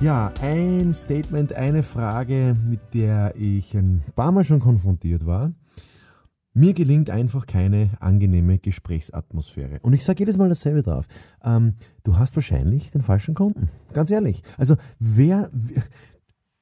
Ja, ein Statement, eine Frage, mit der ich ein paar Mal schon konfrontiert war. Mir gelingt einfach keine angenehme Gesprächsatmosphäre. Und ich sage jedes Mal dasselbe drauf. Ähm, du hast wahrscheinlich den falschen Kunden. Ganz ehrlich. Also wer,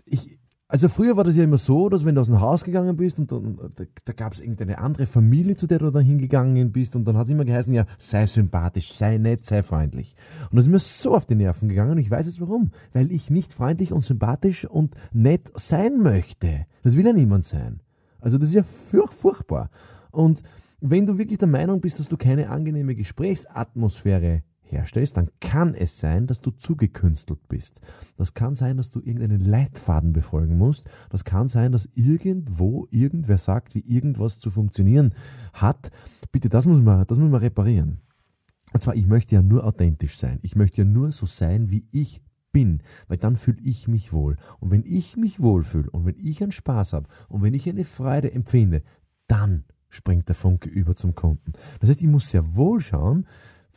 ich, also früher war das ja immer so, dass wenn du aus dem Haus gegangen bist und, und da, da gab es irgendeine andere Familie, zu der du da hingegangen bist und dann hat es immer geheißen, ja, sei sympathisch, sei nett, sei freundlich. Und das ist mir so auf die Nerven gegangen und ich weiß jetzt warum. Weil ich nicht freundlich und sympathisch und nett sein möchte. Das will ja niemand sein. Also das ist ja furch furchtbar. Und wenn du wirklich der Meinung bist, dass du keine angenehme Gesprächsatmosphäre herstellst, dann kann es sein, dass du zugekünstelt bist. Das kann sein, dass du irgendeinen Leitfaden befolgen musst. Das kann sein, dass irgendwo irgendwer sagt, wie irgendwas zu funktionieren hat. Bitte, das muss man, das muss man reparieren. Und zwar, ich möchte ja nur authentisch sein. Ich möchte ja nur so sein, wie ich bin, weil dann fühle ich mich wohl. Und wenn ich mich wohlfühle und wenn ich einen Spaß habe und wenn ich eine Freude empfinde, dann springt der Funke über zum Kunden. Das heißt, ich muss sehr wohl schauen,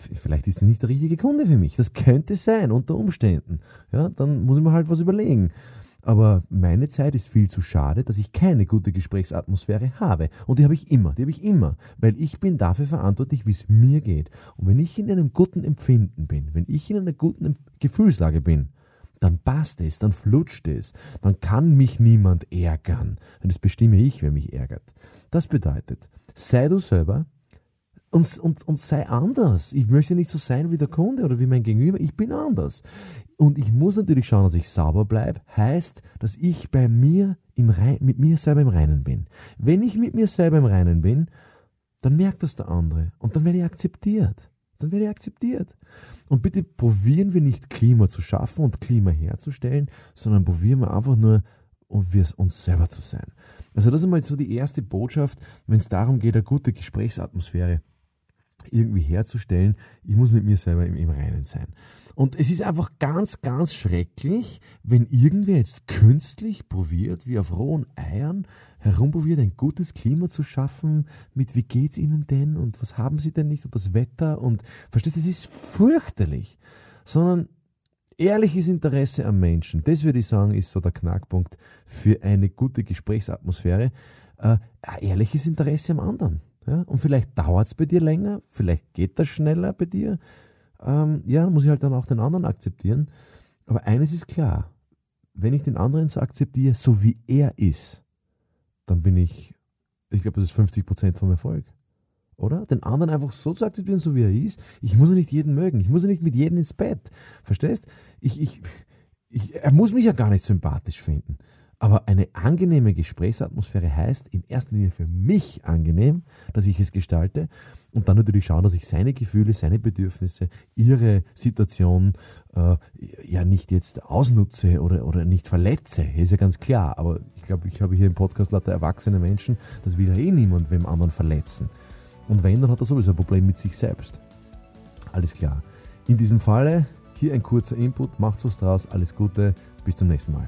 vielleicht ist er nicht der richtige Kunde für mich. Das könnte sein, unter Umständen. Ja, dann muss ich mir halt was überlegen. Aber meine Zeit ist viel zu schade, dass ich keine gute Gesprächsatmosphäre habe. Und die habe ich immer, die habe ich immer. Weil ich bin dafür verantwortlich, wie es mir geht. Und wenn ich in einem guten Empfinden bin, wenn ich in einer guten Gefühlslage bin, dann passt es, dann flutscht es, dann kann mich niemand ärgern. Und das bestimme ich, wer mich ärgert. Das bedeutet, sei du selber, und, und, und sei anders. Ich möchte nicht so sein wie der Kunde oder wie mein Gegenüber. Ich bin anders. Und ich muss natürlich schauen, dass ich sauber bleibe. Heißt, dass ich bei mir im Rein, mit mir selber im Reinen bin. Wenn ich mit mir selber im Reinen bin, dann merkt das der andere. Und dann werde ich akzeptiert. Dann werde ich akzeptiert. Und bitte probieren wir nicht Klima zu schaffen und Klima herzustellen, sondern probieren wir einfach nur, um wir uns selber zu sein. Also das ist mal so die erste Botschaft, wenn es darum geht, eine gute Gesprächsatmosphäre irgendwie herzustellen. Ich muss mit mir selber im, im Reinen sein. Und es ist einfach ganz, ganz schrecklich, wenn irgendwer jetzt künstlich probiert, wie auf rohen Eiern herumprobiert, ein gutes Klima zu schaffen, mit wie geht's Ihnen denn und was haben Sie denn nicht und das Wetter und verstehst, das ist fürchterlich. Sondern ehrliches Interesse am Menschen, das würde ich sagen, ist so der Knackpunkt für eine gute Gesprächsatmosphäre. Äh, ehrliches Interesse am anderen. Ja? Und vielleicht dauert es bei dir länger, vielleicht geht das schneller bei dir. Ähm, ja, muss ich halt dann auch den anderen akzeptieren. Aber eines ist klar, wenn ich den anderen so akzeptiere, so wie er ist, dann bin ich, ich glaube, das ist 50 Prozent vom Erfolg. Oder? Den anderen einfach so zu akzeptieren, so wie er ist. Ich muss ja nicht jeden mögen. Ich muss ja nicht mit jedem ins Bett. Verstehst? Ich, ich, ich, er muss mich ja gar nicht sympathisch finden. Aber eine angenehme Gesprächsatmosphäre heißt in erster Linie für mich angenehm, dass ich es gestalte und dann natürlich schauen, dass ich seine Gefühle, seine Bedürfnisse, ihre Situation äh, ja nicht jetzt ausnutze oder, oder nicht verletze. Ist ja ganz klar. Aber ich glaube, ich habe hier im Podcast lauter erwachsene Menschen, das will ja eh niemand wem anderen verletzen. Und wenn, dann hat er sowieso ein Problem mit sich selbst. Alles klar. In diesem Falle hier ein kurzer Input, macht's was draus, alles Gute, bis zum nächsten Mal.